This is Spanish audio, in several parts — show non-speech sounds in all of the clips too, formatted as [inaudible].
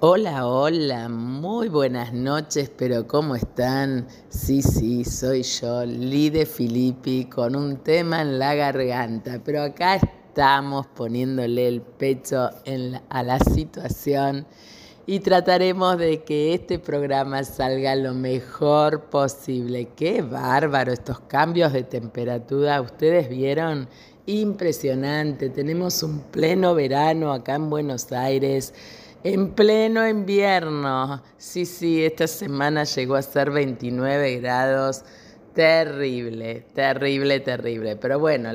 Hola, hola, muy buenas noches, pero ¿cómo están? Sí, sí, soy yo, Lide Filippi, con un tema en la garganta, pero acá estamos poniéndole el pecho a la situación y trataremos de que este programa salga lo mejor posible. Qué bárbaro estos cambios de temperatura, ¿ustedes vieron? Impresionante, tenemos un pleno verano acá en Buenos Aires. En pleno invierno. Sí, sí, esta semana llegó a ser 29 grados. Terrible, terrible, terrible. Pero bueno,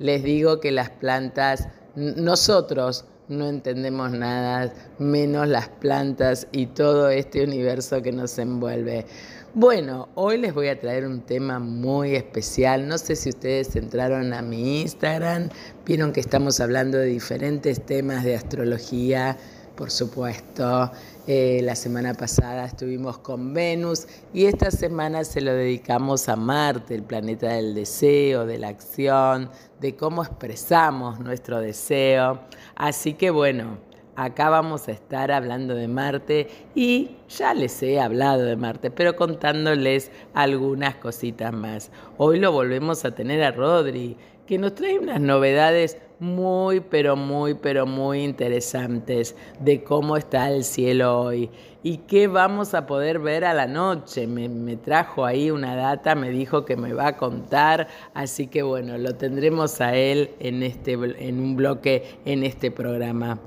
les digo que las plantas, nosotros no entendemos nada, menos las plantas y todo este universo que nos envuelve. Bueno, hoy les voy a traer un tema muy especial. No sé si ustedes entraron a mi Instagram, vieron que estamos hablando de diferentes temas de astrología por supuesto. Eh, la semana pasada estuvimos con Venus y esta semana se lo dedicamos a Marte, el planeta del deseo, de la acción, de cómo expresamos nuestro deseo. Así que bueno, acá vamos a estar hablando de Marte y ya les he hablado de Marte, pero contándoles algunas cositas más. Hoy lo volvemos a tener a Rodri, que nos trae unas novedades muy, pero muy, pero muy interesantes de cómo está el cielo hoy y qué vamos a poder ver a la noche. Me, trajo ahí una data, me dijo que me va a contar, así que bueno, lo tendremos a él en, este, en un bloque en este programa.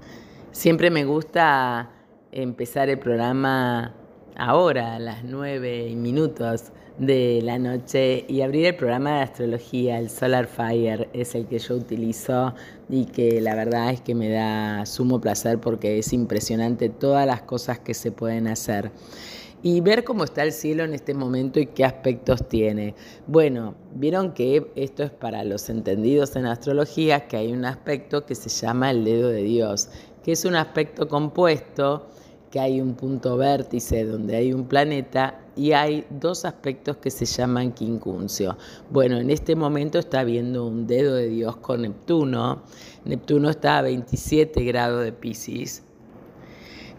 Siempre me gusta empezar el programa ahora, a las nueve minutos de la noche y abrir el programa de astrología, el Solar Fire, es el que yo utilizo y que la verdad es que me da sumo placer porque es impresionante todas las cosas que se pueden hacer. Y ver cómo está el cielo en este momento y qué aspectos tiene. Bueno, vieron que esto es para los entendidos en astrología, que hay un aspecto que se llama el dedo de Dios, que es un aspecto compuesto que hay un punto vértice donde hay un planeta y hay dos aspectos que se llaman quincuncio. Bueno, en este momento está habiendo un dedo de Dios con Neptuno. Neptuno está a 27 grados de Pisces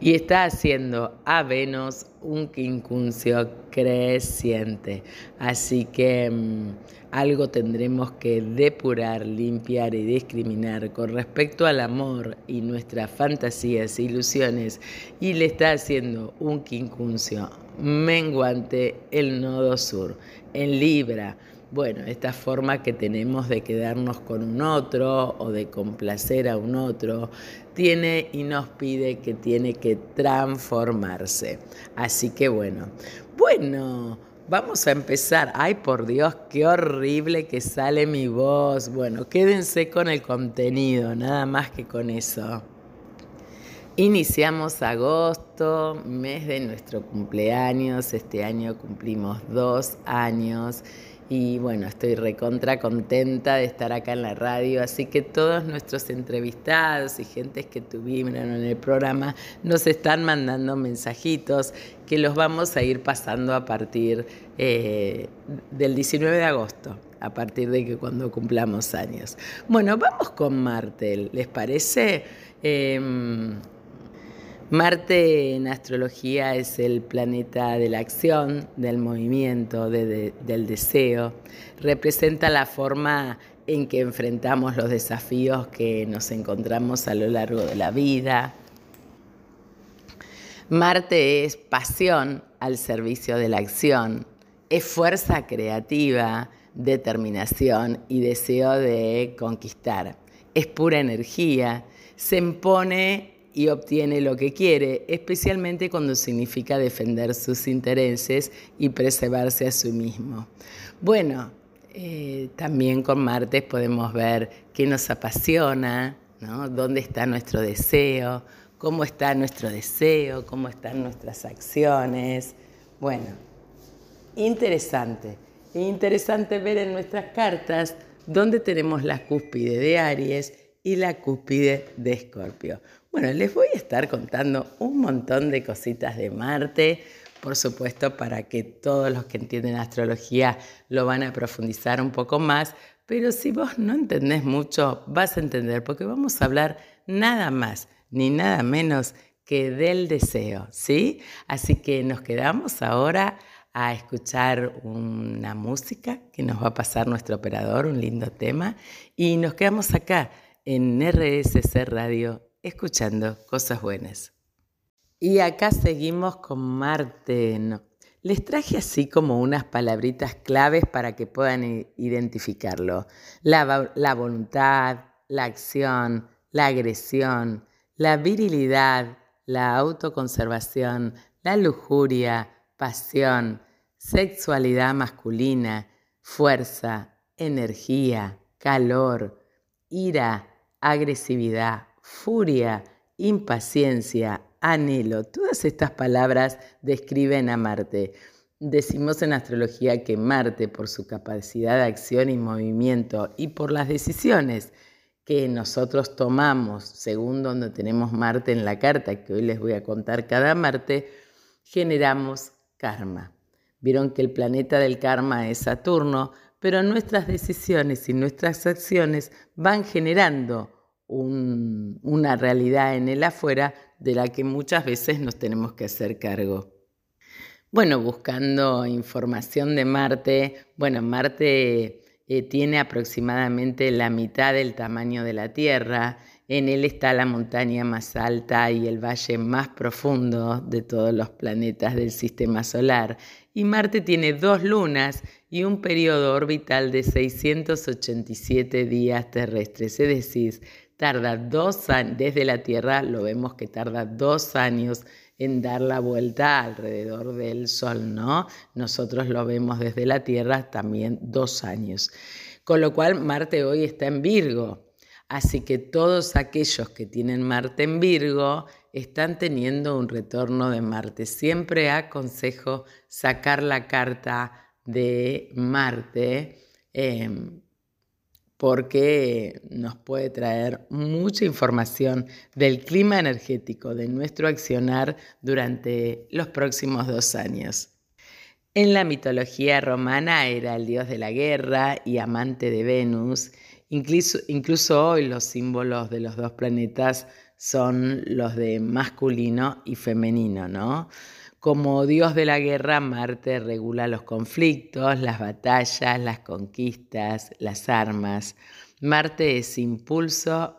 y está haciendo a Venus un quincuncio creciente. Así que mm, algo tendremos que depurar, limpiar y discriminar con respecto al amor y nuestras fantasías e ilusiones. Y le está haciendo un quincuncio menguante el nodo sur en Libra bueno, esta forma que tenemos de quedarnos con un otro o de complacer a un otro, tiene y nos pide que tiene que transformarse. Así que bueno, bueno, vamos a empezar. Ay, por Dios, qué horrible que sale mi voz. Bueno, quédense con el contenido, nada más que con eso. Iniciamos agosto, mes de nuestro cumpleaños. Este año cumplimos dos años y bueno, estoy recontra contenta de estar acá en la radio, así que todos nuestros entrevistados y gentes que tuvieron en el programa nos están mandando mensajitos que los vamos a ir pasando a partir eh, del 19 de agosto, a partir de que cuando cumplamos años. Bueno, vamos con Martel, ¿les parece? Em, Marte en astrología es el planeta de la acción, del movimiento, del deseo. Representa la forma en que enfrentamos los desafíos que nos encontramos a lo largo de la vida. Marte es pasión al servicio de la acción, es fuerza creativa, determinación y deseo de conquistar. Es pura energía, se impone y obtiene lo que quiere, especialmente cuando significa defender sus intereses y preservarse a sí mismo. Bueno, eh, también con Martes podemos ver qué nos apasiona, ¿no? dónde está nuestro deseo, cómo está nuestro deseo, cómo están nuestras acciones. Bueno, interesante. Interesante ver en nuestras cartas dónde tenemos la cúspide de Aries y la cúspide de Escorpio. Bueno, les voy a estar contando un montón de cositas de Marte, por supuesto, para que todos los que entienden astrología lo van a profundizar un poco más, pero si vos no entendés mucho, vas a entender, porque vamos a hablar nada más ni nada menos que del deseo, ¿sí? Así que nos quedamos ahora a escuchar una música que nos va a pasar nuestro operador, un lindo tema, y nos quedamos acá en RSC Radio escuchando cosas buenas. Y acá seguimos con Marte. Les traje así como unas palabritas claves para que puedan identificarlo. La, la voluntad, la acción, la agresión, la virilidad, la autoconservación, la lujuria, pasión, sexualidad masculina, fuerza, energía, calor, ira, agresividad, furia, impaciencia, anhelo. Todas estas palabras describen a Marte. Decimos en astrología que Marte, por su capacidad de acción y movimiento y por las decisiones que nosotros tomamos según donde tenemos Marte en la carta, que hoy les voy a contar cada Marte, generamos karma. Vieron que el planeta del karma es Saturno, pero nuestras decisiones y nuestras acciones van generando una realidad en el afuera de la que muchas veces nos tenemos que hacer cargo. Bueno, buscando información de Marte, bueno, Marte eh, tiene aproximadamente la mitad del tamaño de la Tierra en él está la montaña más alta y el valle más profundo de todos los planetas del sistema solar. Y Marte tiene dos lunas y un periodo orbital de 687 días terrestres. Es decir, tarda dos desde la Tierra lo vemos que tarda dos años en dar la vuelta alrededor del Sol, ¿no? Nosotros lo vemos desde la Tierra también dos años. Con lo cual Marte hoy está en Virgo. Así que todos aquellos que tienen Marte en Virgo están teniendo un retorno de Marte. Siempre aconsejo sacar la carta de Marte em, porque nos puede traer mucha información del clima energético de nuestro accionar durante los próximos dos años. En la mitología romana era el dios de la guerra y amante de Venus Incluso, hoy los símbolos de los dos planetas son los de masculino y femenino, ¿no? Como dios de la guerra, Marte regula los conflictos, las batallas, las conquistas, las armas. Marte es impulso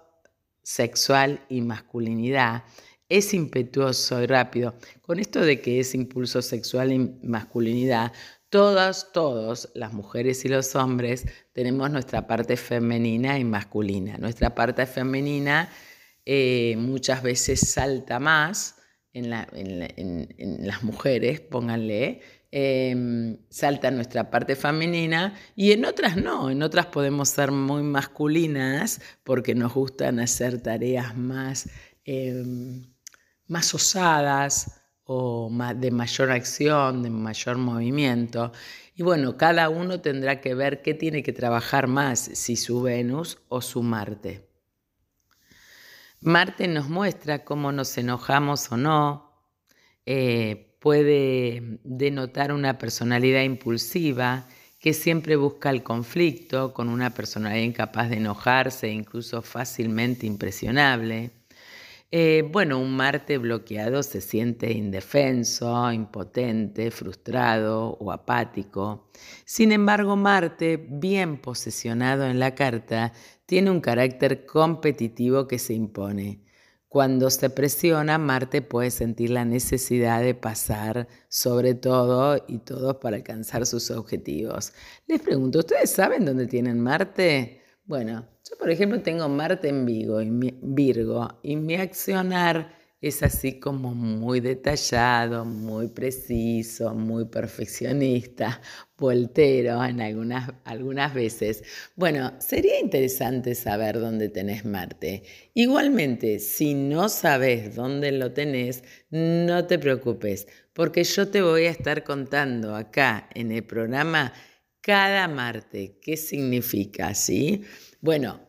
sexual y masculinidad. Es impetuoso y rápido. Con esto de que es impulso sexual y masculinidad, Todas, todos, las mujeres y los hombres, tenemos nuestra parte femenina y masculina. Nuestra parte femenina eh, muchas veces salta más en, las mujeres, pónganle, em, salta nuestra parte femenina y en otras no, en otras podemos ser muy masculinas porque nos gustan hacer tareas más, em, más osadas, o de mayor acción, de mayor movimiento. Y bueno, cada uno tendrá que ver qué tiene que trabajar más, si su Venus o su Marte. Marte nos muestra cómo nos enojamos o no, eh, puede denotar una personalidad impulsiva que siempre busca el conflicto, con una personalidad incapaz de enojarse, incluso fácilmente impresionable. Eh, bueno, un Marte bloqueado se siente indefenso, impotente, frustrado o apático. Sin embargo, Marte, bien posicionado en la carta, tiene un carácter competitivo que se impone. Cuando se presiona, Marte puede sentir la necesidad de pasar sobre todo y todos para alcanzar sus objetivos. Les pregunto, ¿ustedes saben dónde tienen Marte? Bueno, yo por ejemplo tengo Marte en Virgo y mi, Virgo y mi accionar es así como muy detallado, muy preciso, muy perfeccionista, [laughs] voltero en algunas, algunas veces. Bueno, sería interesante saber dónde tenés Marte. Igualmente, si no sabes dónde lo tenés, no te preocupes, porque yo te voy a estar contando acá en el programa cada Marte. ¿Qué significa? ¿Sí? Bueno,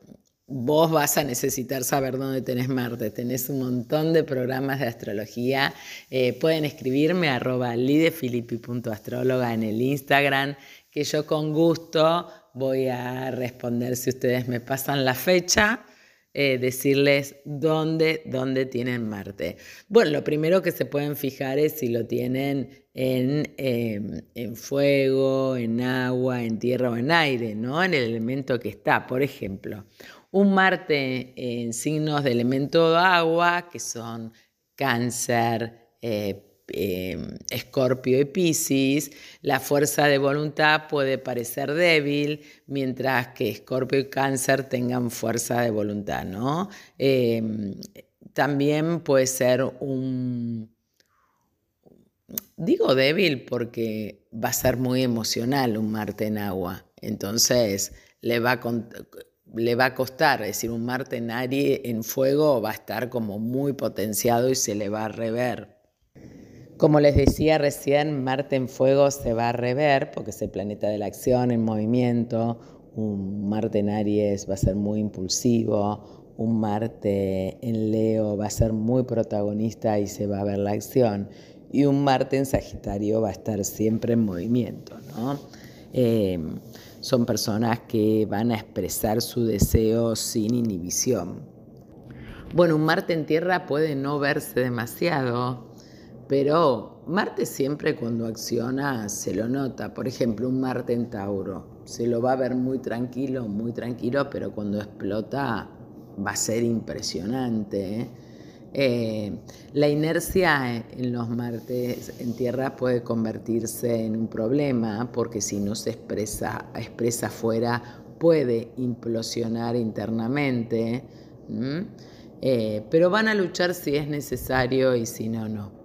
vos vas a necesitar saber dónde tenés Marte. Tenés un montón de programas de astrología. Eh, pueden escribirme arroba lidefilippi.astróloga en el Instagram, que yo con gusto voy a responder si ustedes me pasan la fecha eh, decirles dónde, dónde tienen Marte. Bueno, lo primero que se pueden fijar es si lo tienen en, em, en, fuego, en agua, en tierra o en aire, ¿no? En el elemento que está. Por ejemplo, un Marte en signos de elemento agua, que son cáncer, eh, Escorpio y Piscis, la fuerza de voluntad puede parecer débil, mientras que Escorpio y Cáncer tengan fuerza de voluntad, ¿no? Em, también puede ser un, digo débil porque va a ser muy emocional un Marte en agua, entonces le va a, le va a costar, es decir, un Marte en Aries en fuego va a estar como muy potenciado y se le va a rever. Como les decía recién, Marte en fuego se va a rever porque es el planeta de la acción, en movimiento. Un Marte en Aries va a ser muy impulsivo, un Marte en Leo va a ser muy protagonista y se va a ver la acción. Y un Marte en Sagitario va a estar siempre en movimiento. ¿no? Eh, son personas que van a expresar su deseo sin inhibición. Bueno, un Marte en Tierra puede no verse demasiado, pero Marte siempre cuando acciona se lo nota. Por ejemplo, un Marte en Tauro. Se lo va a ver muy tranquilo, muy tranquilo, pero cuando explota va a ser impresionante. ¿eh? Eh, la inercia en los martes en tierra puede convertirse en un problema porque si no se expresa, expresa afuera puede implosionar internamente, eh, pero van a luchar si es necesario y si no, no.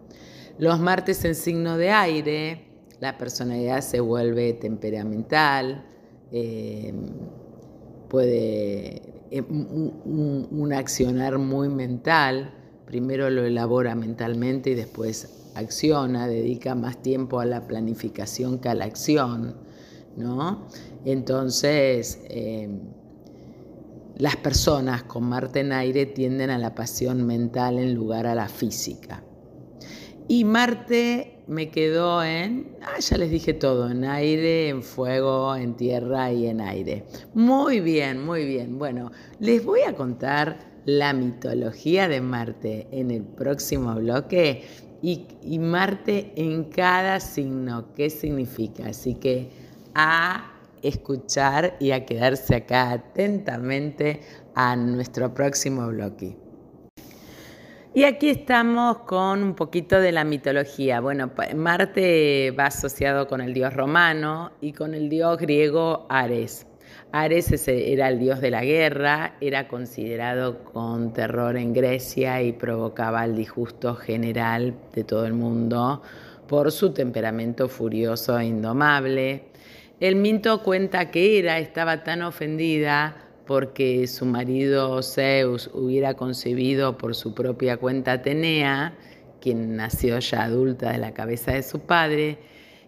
Los martes en signo de aire, la personalidad se vuelve temperamental, eh, puede un accionar muy mental, primero lo elabora mentalmente y después acciona, dedica más tiempo a la planificación que a la acción, ¿no? Entonces, em, las personas con Marte en aire tienden a la pasión mental en lugar a la física. Y Marte me quedó en, ah, ya les dije todo, en aire, en fuego, en tierra y en aire. Muy bien, muy bien. Bueno, les voy a contar la mitología de Marte en el próximo bloque y, Marte en cada signo, qué significa. Así que a escuchar y a quedarse acá atentamente a nuestro próximo bloque. Y aquí estamos con un poquito de la mitología. Bueno, Marte va asociado con el dios romano y con el dios griego Ares. Ares era el dios de la guerra, era considerado con terror en Grecia y provocaba el disgusto general de todo el mundo por su temperamento furioso e indomable. El Minto cuenta que Hera estaba tan ofendida porque su marido Zeus hubiera concebido por su propia cuenta Atenea, quien nació ya adulta de la cabeza de su padre,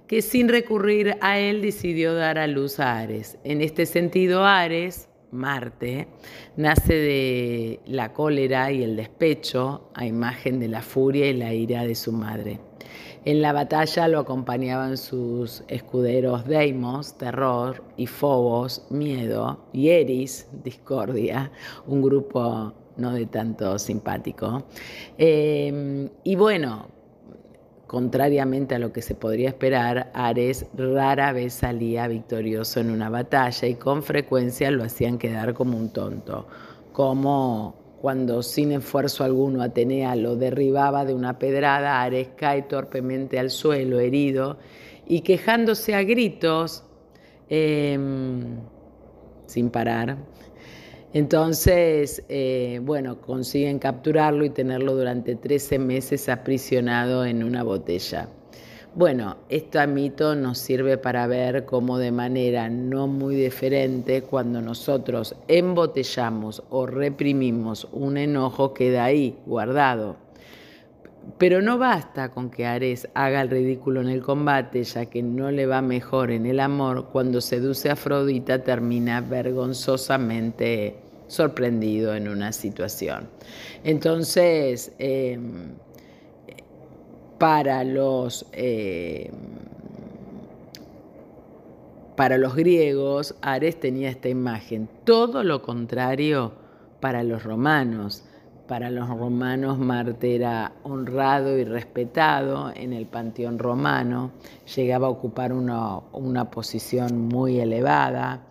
que sin recurrir a él decidió dar a luz a Ares. En este sentido, Ares, Marte, nace de la cólera y el despecho a imagen de la furia y la ira de su madre. En la batalla lo acompañaban sus escuderos Deimos, terror, y Phobos, miedo, y Eris, discordia, un grupo no de tanto simpático. Eh, y bueno, Contrariamente a lo que se podría esperar, Ares rara vez salía victorioso en una batalla y con frecuencia lo hacían quedar como un tonto, como cuando sin esfuerzo alguno Atenea lo derribaba de una pedrada, Ares cae torpemente al suelo herido y quejándose a gritos, em, sin parar, entonces, eh, bueno, consiguen capturarlo y tenerlo durante 13 meses aprisionado en una botella. Bueno, este mito nos sirve para ver cómo de manera no muy diferente, cuando nosotros embotellamos o reprimimos un enojo, queda ahí, guardado. Pero no basta con que Ares haga el ridículo en el combate, ya que no le va mejor en el amor, cuando seduce a Afrodita termina vergonzosamente sorprendido en una situación. Entonces, em, para los... Em, para los griegos, Ares tenía esta imagen, todo lo contrario para los romanos. Para los romanos Marte era honrado y respetado en el panteón romano, llegaba a ocupar una, una posición muy elevada.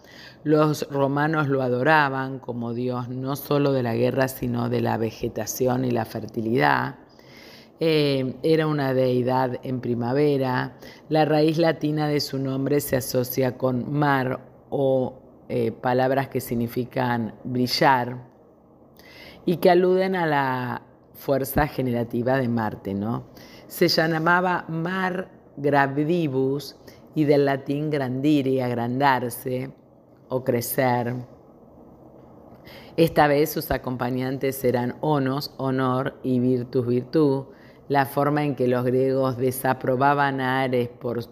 Los romanos lo adoraban como dios no solo de la guerra, sino de la vegetación y la fertilidad. Eh, era una deidad en primavera. La raíz latina de su nombre se asocia con mar o eh, palabras que significan brillar y que aluden a la fuerza generativa de Marte. ¿no? Se llamaba Mar Gravdibus y del latín grandire, agrandarse o crecer. Esta vez sus acompañantes eran onos, honor y virtus, virtud la forma en que los griegos desaprobaban a Ares por,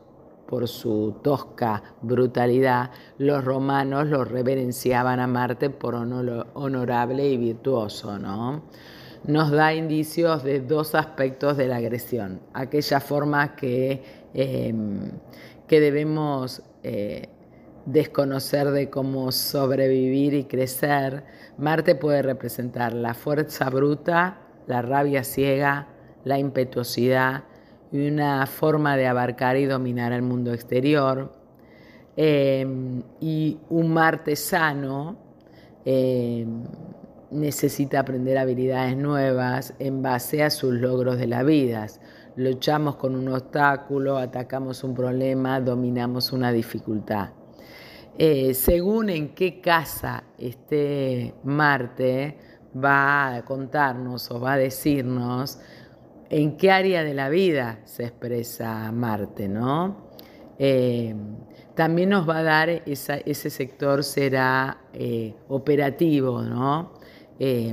por su tosca brutalidad, los romanos lo reverenciaban a Marte por honorable y virtuoso, ¿no? Nos da indicios de dos aspectos de la agresión. Aquella forma que, em, que debemos eh, desconocer de cómo sobrevivir y crecer. Marte puede representar la fuerza bruta, la rabia ciega, la impetuosidad y una forma de abarcar y dominar el mundo exterior. Em, y un Marte sano em, necesita aprender habilidades nuevas en base a sus logros de la vida. Luchamos con un obstáculo, atacamos un problema, dominamos una dificultad. Eh, según en qué casa esté Marte, va a contarnos o va a decirnos en qué área de la vida se expresa Marte, ¿no? Eh, también nos va a dar, ese sector será eh, operativo, ¿no? Eh,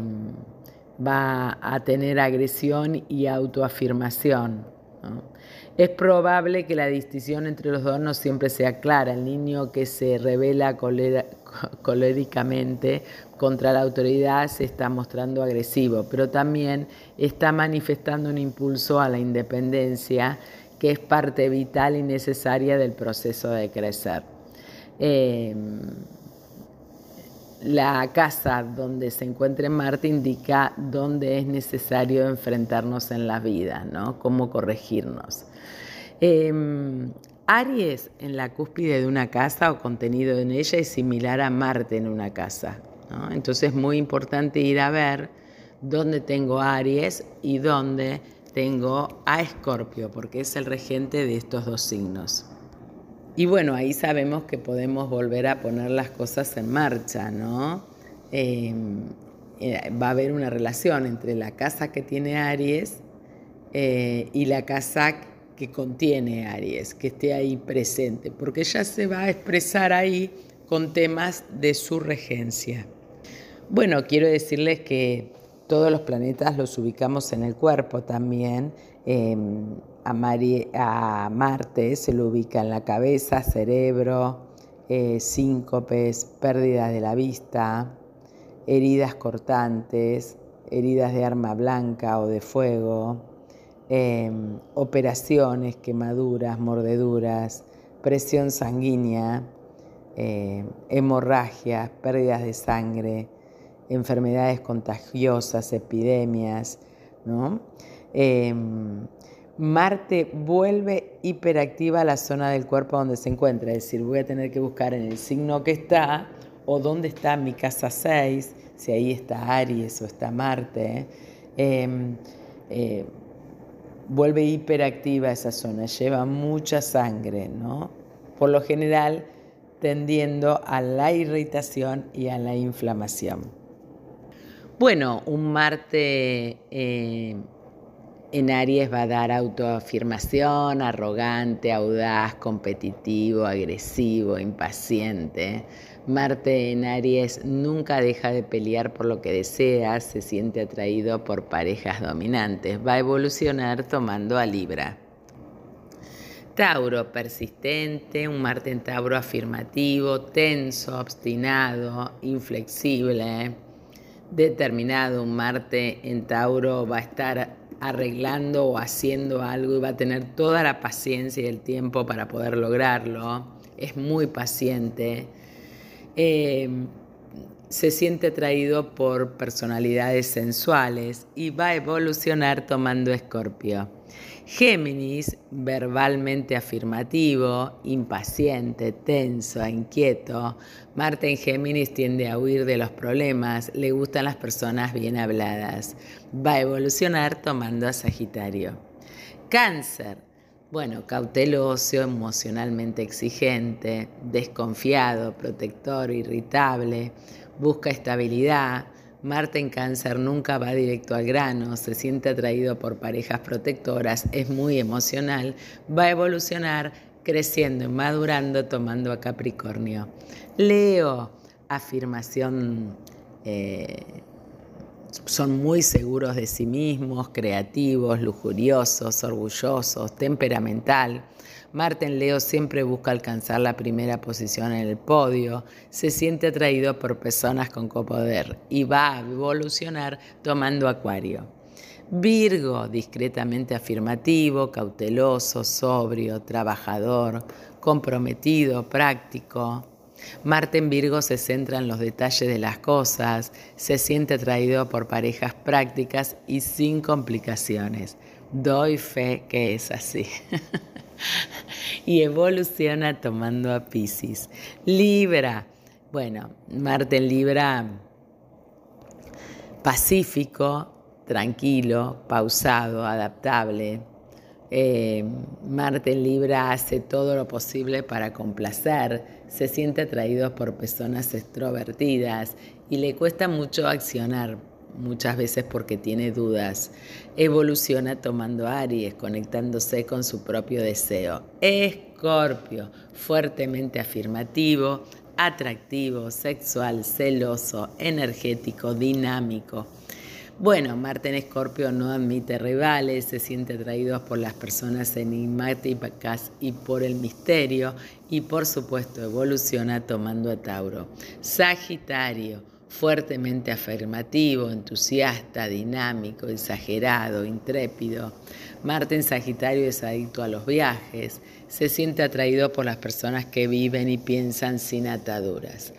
va a tener agresión y autoafirmación. Es probable que la distinción entre los dos no siempre sea clara. El niño que se revela [laughs] coléricamente contra la autoridad se está mostrando agresivo, pero también está manifestando un impulso a la independencia que es parte vital y necesaria del proceso de crecer. Em, la casa donde se encuentre Marte indica dónde es necesario enfrentarnos en la vida, ¿no? cómo corregirnos. Em, Aries en la cúspide de una casa o contenido en ella es similar a Marte en una casa. Entonces es muy importante ir a ver dónde tengo Aries y dónde tengo a Escorpio, porque es el regente de estos dos signos. Y bueno, ahí sabemos que podemos volver a poner las cosas en marcha, ¿no? Em, eh, va a haber una relación entre la casa que tiene Aries eh, y la casa que contiene Aries, que esté ahí presente, porque ya se va a expresar ahí con temas de su regencia. Bueno, quiero decirles que todos los planetas los ubicamos en el cuerpo también. Em, a, Marte se lo ubica en la cabeza, cerebro, eh, síncopes, pérdida de la vista, heridas cortantes, heridas de arma blanca o de fuego, em, operaciones, quemaduras, mordeduras, presión sanguínea, em, hemorragias, pérdidas de sangre, enfermedades contagiosas, epidemias, ¿no? Em, Marte vuelve hiperactiva a la zona del cuerpo donde se encuentra, es decir, voy a tener que buscar en el signo que está o dónde está mi casa 6, si ahí está Aries o está Marte. Em, eh, vuelve hiperactiva esa zona, lleva mucha sangre, ¿no? Por lo general tendiendo a la irritación y a la inflamación. Bueno, un Marte eh, en Aries va a dar autoafirmación, arrogante, audaz, competitivo, agresivo, impaciente. Marte en Aries nunca deja de pelear por lo que desea, se siente atraído por parejas dominantes. Va a evolucionar tomando a Libra. Tauro persistente, un Marte en Tauro afirmativo, tenso, obstinado, inflexible determinado, un Marte en Tauro va a estar arreglando o haciendo algo y va a tener toda la paciencia y el tiempo para poder lograrlo. Es muy paciente. Eh, se siente atraído por personalidades sensuales y va a evolucionar tomando Escorpio. Géminis, verbalmente afirmativo, impaciente, tenso, inquieto. Marte en Géminis tiende a huir de los problemas, le gustan las personas bien habladas. Va a evolucionar tomando a Sagitario. Cáncer, bueno, cauteloso, emocionalmente exigente, desconfiado, protector, irritable, busca estabilidad, Marte en cáncer nunca va directo al grano, se siente atraído por parejas protectoras, es muy emocional, va a evolucionar creciendo madurando tomando a Capricornio. Leo, afirmación, eh, son muy seguros de sí mismos, creativos, lujuriosos, orgullosos, temperamental Marte en Leo siempre busca alcanzar la primera posición en el podio, se siente atraído por personas con copoder y va a evolucionar tomando Acuario. Virgo, discretamente afirmativo, cauteloso, sobrio, trabajador, comprometido, práctico. Marte en Virgo se centra en los detalles de las cosas, se siente atraído por parejas prácticas y sin complicaciones. Doy fe que es así. [laughs] y evoluciona tomando a Pisces. Libra, bueno, Marte en Libra, pacífico, tranquilo, pausado, adaptable. Eh, Marte en Libra hace todo lo posible para complacer, se siente atraído por personas extrovertidas y le cuesta mucho accionar muchas veces porque tiene dudas. Evoluciona tomando Aries, conectándose con su propio deseo. Escorpio, fuertemente afirmativo, atractivo, sexual, celoso, energético, dinámico. Bueno, Marte en Escorpio no admite rivales, se siente atraído por las personas enigmáticas y por el misterio y por supuesto evoluciona tomando a Tauro. Sagitario, fuertemente afirmativo, entusiasta, dinámico, exagerado, intrépido. Marte en Sagitario es adicto a los viajes, se siente atraído por las personas que viven y piensan sin ataduras.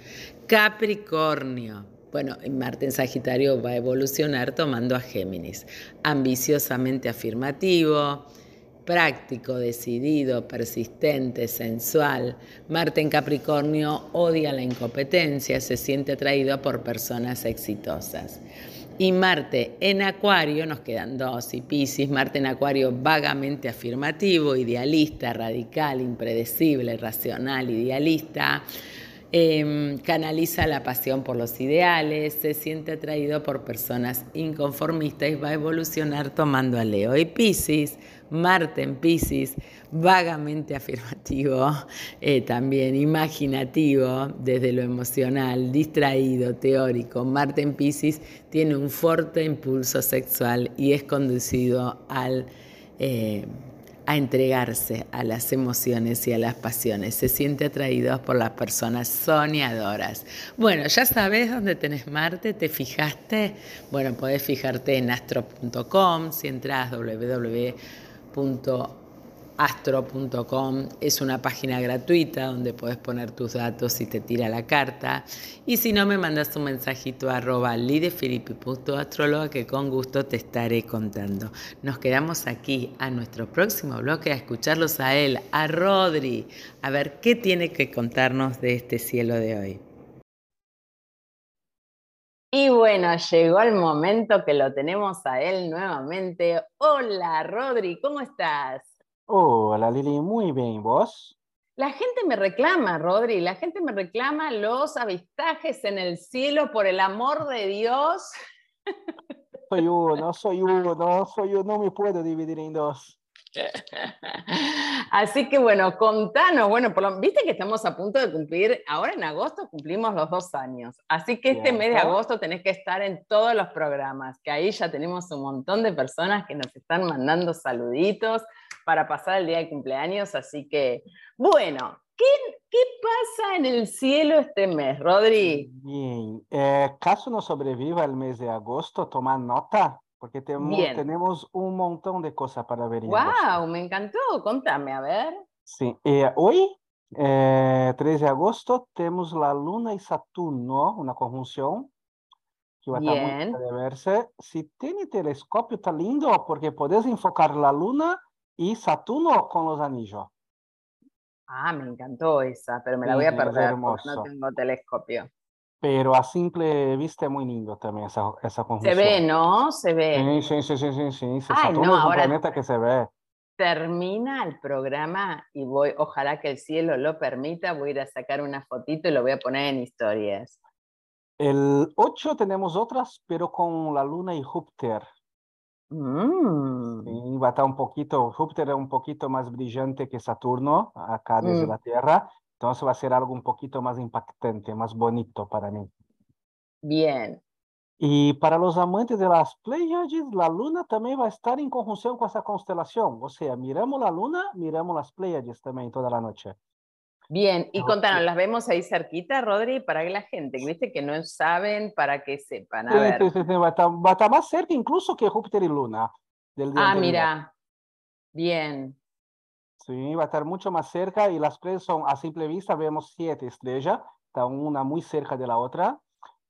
Capricornio. Bueno, Marte en Sagitario va a evolucionar tomando a Géminis. Ambiciosamente afirmativo, práctico, decidido, persistente, sensual. Marte en Capricornio odia la incompetencia, se siente atraído por personas exitosas. Y Marte en Acuario, nos quedan dos, y Pisces, Marte en Acuario vagamente afirmativo, idealista, radical, impredecible, racional, idealista. Em, canaliza la pasión por los ideales, se siente atraído por personas inconformistas y va a evolucionar tomando a Leo y Pisces Marte en Pisces, vagamente afirmativo, eh, también imaginativo desde lo emocional, distraído, teórico. Marte en Pisces tiene un fuerte impulso sexual y es conducido al... Eh, a entregarse a las emociones y a las pasiones. Se siente atraído por las personas soñadoras. Bueno, ya sabes dónde tenés Marte, ¿te fijaste? Bueno, podés fijarte en astro.com, si entras www astro.com es una página gratuita donde puedes poner tus datos y te tira la carta. Y si no, me mandas un mensajito a arroba lidefilippi.astróloga que con gusto te estaré contando. Nos quedamos aquí a nuestro próximo bloque a escucharlos a él, a Rodri, a ver qué tiene que contarnos de este cielo de hoy. Y bueno, llegó el momento que lo tenemos a él nuevamente. Hola, Rodri, ¿cómo estás? Hola, Lili, muy bien, ¿vos? La gente me reclama, Rodri, la gente me reclama los avistajes en el cielo, por el amor de Dios. [laughs] Soy uno, soy uno, soy uno, no me puedo dividir en dos. [laughs] Así que bueno, contanos, bueno, viste que estamos a punto de cumplir, ahora en agosto cumplimos los dos años, así que este mes de agosto tenés que estar en todos los programas, que ahí ya tenemos un montón de personas que nos están mandando saluditos para pasar el día de cumpleaños, así que bueno, ¿qué, pasa en el cielo este mes, Rodri? Bien, eh, caso no sobreviva el mes de agosto, toma nota porque tenemos, un montón de cosas para ver. ¡Wow! Me encantó. Contame, a ver. Sí. Eh, hoy 3 eh, de agosto tenemos la Luna y Saturno, una conjunción que va a estar muy de verse. Si tiene telescopio, está lindo porque puedes enfocar la Luna y Saturno con los anillos. Ah, me encantó esa, pero me la voy a perder porque no tengo telescopio. Pero a simple vista es muy lindo también esa, esa conjunción. Se ve, ¿no? Se ve. Sí, sí, sí, sí, sí. Saturno es un planeta que se ve termina el programa y voy, ojalá que el cielo lo permita, voy a ir a sacar una fotito y lo voy a poner en historias. El 8 tenemos otras, pero con la luna y Júpiter. Mm. va a estar un poquito, Júpiter es un poquito más brillante que Saturno, acá desde mm. la Tierra, entonces va a ser algo un poquito más impactante, más bonito para mí. Bien, y para los amantes de las Pleiades, la luna también va a estar en conjunción con esa constelación. O sea, miramos la luna, miramos las Pleiades también toda la noche. Bien, y contanos, ¿las vemos ahí cerquita, Rodri? Para que la gente, viste que no saben, para que sepan. A sí, ver. Sí, sí, va, a estar, va, a estar, más cerca incluso que Júpiter y Luna. Del día ah, mira. Bien. Sí, va a estar mucho más cerca y las Pleiades son, a simple vista, vemos siete estrellas, están una muy cerca de la otra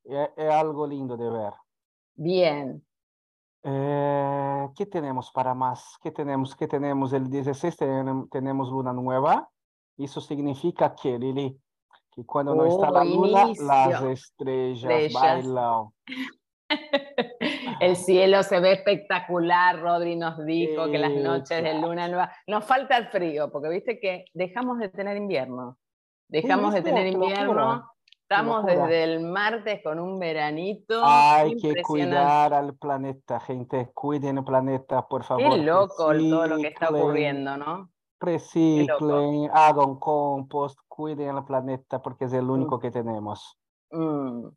es, algo lindo de ver. Bien. Eh, ¿Qué tenemos para más? ¿Qué tenemos? ¿Qué tenemos? El 16 tenemos luna nueva. Eso significa que, Lili, que cuando no está la luna, las estrellas, bailan. [laughs] El cielo se ve espectacular, Rodri nos dijo que las noches de luna nueva. Nos falta el frío, porque viste que dejamos de tener invierno. Dejamos de tener invierno Estamos desde el martes con un veranito. Hay que cuidar al planeta, gente. Cuiden el planeta, por favor. Qué loco todo lo que está ocurriendo, ¿no? Reciclen, hagan compost, cuiden el planeta porque es el mm. único que tenemos. Mm.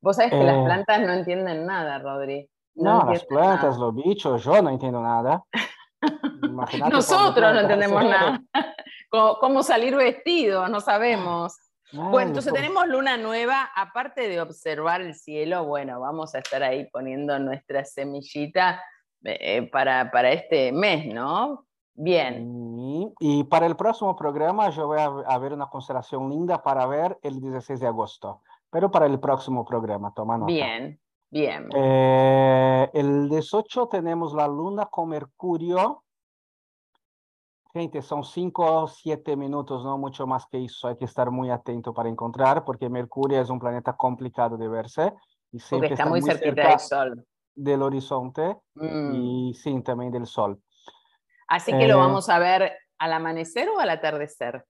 Vos sabés que las eh. plantas no entienden nada, Rodri. No, las plantas, los bichos, yo no entiendo nada. [laughs] Nosotros no entendemos nada. [laughs] ¿Cómo salir vestido? No sabemos. Bueno, entonces tenemos luna nueva, aparte de observar el cielo, bueno, vamos a estar ahí poniendo nuestra semillita eh, para, para este mes, ¿no? Bien. Y, para el próximo programa yo voy a, ver una constelación linda para ver el 16 de agosto, pero para el próximo programa, toma nota. Bien, bien. Eh, el 18 tenemos la luna con Mercurio Gente, son cinco o siete minutos, no mucho más que eso. Hay que estar muy atento para encontrar, porque Mercurio es un planeta complicado de verse. Y siempre está, muy, cerquita del Sol. Del horizonte mm. y sí, también del Sol. Así que lo eh, vamos a ver al amanecer o al atardecer.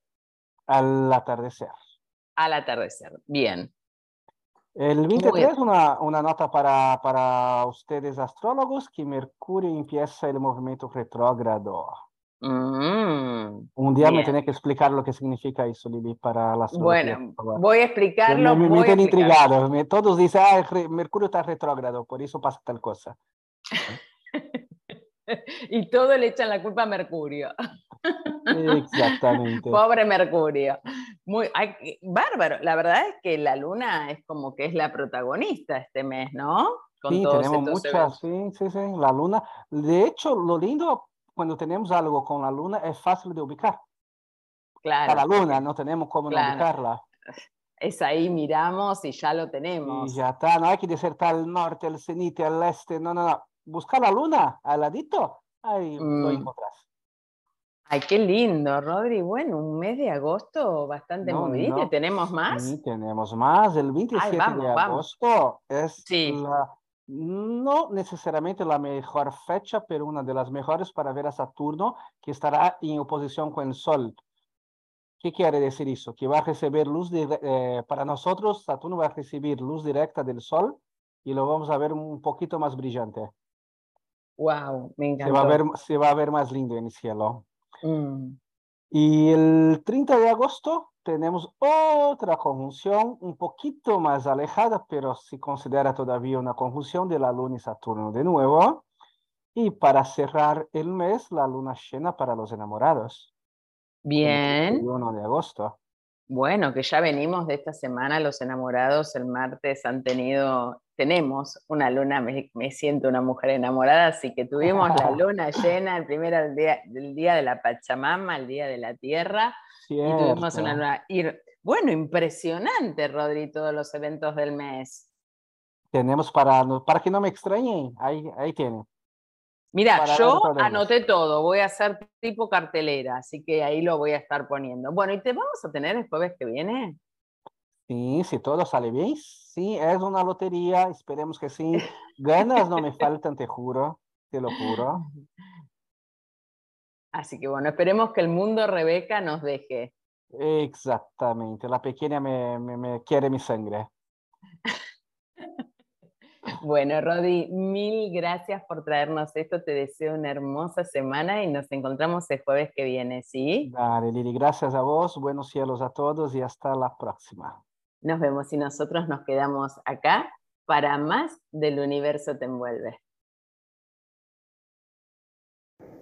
Al atardecer. Al atardecer, bien. El 23, una, una nota para, para ustedes astrólogos, que Mercurio empieza el movimiento retrógrado. Mm, Un día me tenés que explicar lo que significa eso, Lili, para las Bueno, voy a explicarlo. Me, me, intrigado. todos dicen, ah, Mercurio está retrógrado, por eso pasa tal cosa. [laughs] [laughs] y todo le echan la culpa a Mercurio. Exactamente. [laughs] Pobre Mercurio. Muy, bárbaro. La verdad es que la luna es como que es la protagonista este mes, ¿no? sí, tenemos muchas, sí, sí, sí, la luna. De hecho, lo lindo cuando tenemos algo con la luna es fácil de ubicar. Claro. la luna no tenemos cómo ubicarla. Es ahí, miramos y ya lo tenemos. Y ya está, no hay que decir al norte, al cenite, al este, no, no, no. Busca la luna al ladito, ahí lo mm. encontrás. Ay, qué lindo, Rodri. Bueno, un mes de agosto bastante movidito. ¿Tenemos más? Sí, tenemos más. El 27 de agosto es la no necesariamente la mejor fecha, pero una de las mejores para ver a Saturno, que estará en oposición con el Sol. ¿Qué quiere decir eso? Que va a recibir luz, eh, para nosotros, Saturno va a recibir luz directa del Sol y lo vamos a ver un poquito más brillante. Wow, me encanta. Se va a ver, se va a ver más lindo en el cielo. Mm. Y el 30 de agosto tenemos otra conjunción un poquito más alejada, pero se considera todavía una conjunción de la Luna y Saturno de nuevo. Y para cerrar el mes, la luna llena para los enamorados. Bien. El 1 de agosto. Bueno, que ya venimos de esta semana, los enamorados el martes han tenido tenemos una luna, me, siento una mujer enamorada, así que tuvimos la [laughs] luna llena el primer día, del día de la Pachamama, el día de la Tierra, y tuvimos una luna. Y, bueno, impresionante, Rodri, todos los eventos del mes. Tenemos para, para que no me extrañen, ahí, ahí tienen. Mira, yo anoté todo, voy a hacer tipo cartelera, así que ahí lo voy a estar poniendo. Bueno, ¿y te vamos a tener el jueves que viene? Sí, si todo sale bien, sí, es una lotería, esperemos que sí. Ganas no me [laughs] faltan, te juro, te lo juro. Así que bueno, esperemos que el mundo Rebeca nos deje. Exactamente, la pequeña me, me, quiere mi sangre. [laughs] Bueno, Rodi, mil gracias por traernos esto. Te deseo una hermosa semana y nos encontramos el jueves que viene, ¿sí? Dale, Lili, gracias a vos. Buenos cielos a todos y hasta la próxima. Nos vemos y nosotros nos quedamos acá para más del universo te envuelve.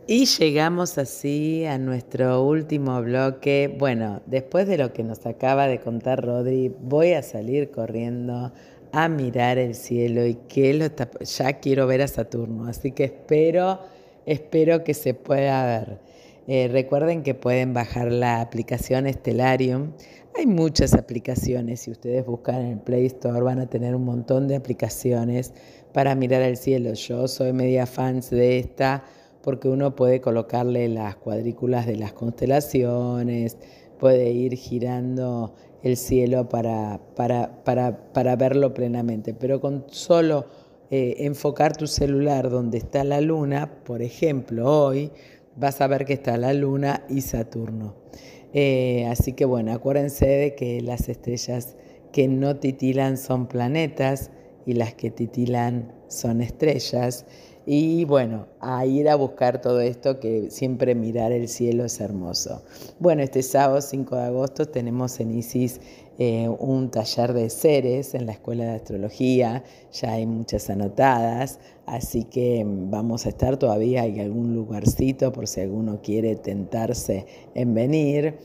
Y llegamos así a nuestro último bloque. Bueno, después de lo que nos acaba de contar Rodri, voy a salir corriendo a mirar el cielo y que lo ya quiero ver a Saturno, así que espero, espero que se pueda ver. Eh, recuerden que pueden bajar la aplicación Stellarium. Hay muchas aplicaciones, si ustedes buscan en el Play Store van a tener un montón de aplicaciones para mirar el cielo. Yo soy media fans de esta porque uno puede colocarle las cuadrículas de las constelaciones, puede ir girando el cielo para, para, para, para verlo plenamente, pero con solo eh, enfocar tu celular donde está la luna, por ejemplo, hoy vas a ver que está la luna y Saturno. Eh, así que bueno, acuérdense de que las estrellas que no titilan son planetas y las que titilan son estrellas. Y bueno, a ir a buscar todo esto que siempre mirar el cielo es hermoso. Bueno, este sábado 5 de agosto tenemos en ISIS eh, un taller de seres en la Escuela de Astrología, ya hay muchas anotadas, así que vamos a estar todavía, hay algún lugarcito por si alguno quiere tentarse en venir.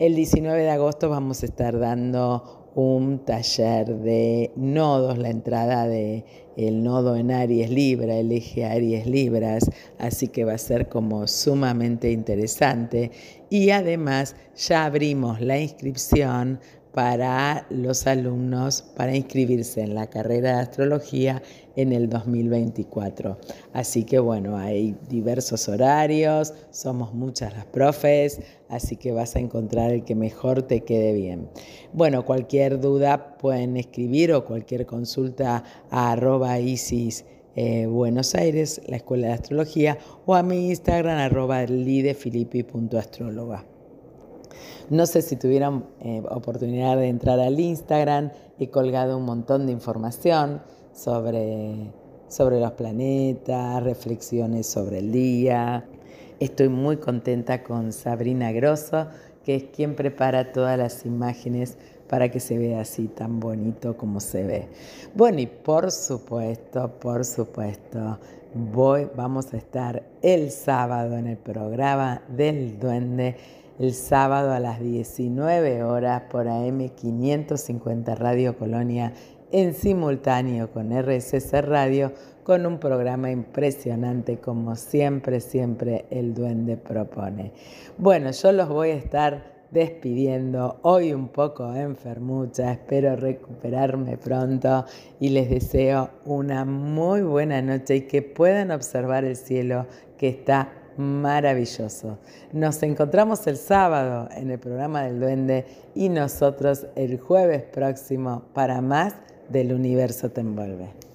El 19 de agosto vamos a estar dando un taller de nodos, la entrada de el nodo en Aries Libra, el eje Aries Libras, así que va a ser como sumamente interesante. Y además ya abrimos la inscripción para los alumnos para inscribirse en la carrera de astrología en el 2024. Así que bueno, hay diversos horarios, somos muchas las profes, así que vas a encontrar el que mejor te quede bien. Bueno, cualquier duda pueden escribir o cualquier consulta a arroba isis. Eh, Buenos Aires, la Escuela de Astrología, o a mi Instagram arroba lidefilippi.astróloga. No sé si tuvieron eh, oportunidad de entrar al Instagram, he colgado un montón de información sobre, sobre los planetas, reflexiones sobre el día. Estoy muy contenta con Sabrina Grosso, que es quien prepara todas las imágenes para que se vea así tan bonito como se ve. Bueno, y por supuesto, por supuesto, voy, vamos a estar el sábado en el programa del Duende el sábado a las 19 horas por AM 550 Radio Colonia en simultáneo con RSS Radio con un programa impresionante como siempre, siempre el duende propone. Bueno, yo los voy a estar despidiendo hoy un poco enfermucha, espero recuperarme pronto y les deseo una muy buena noche y que puedan observar el cielo que está maravilloso. Nos encontramos el sábado en el programa del duende y nosotros el jueves próximo para más del universo te envuelve.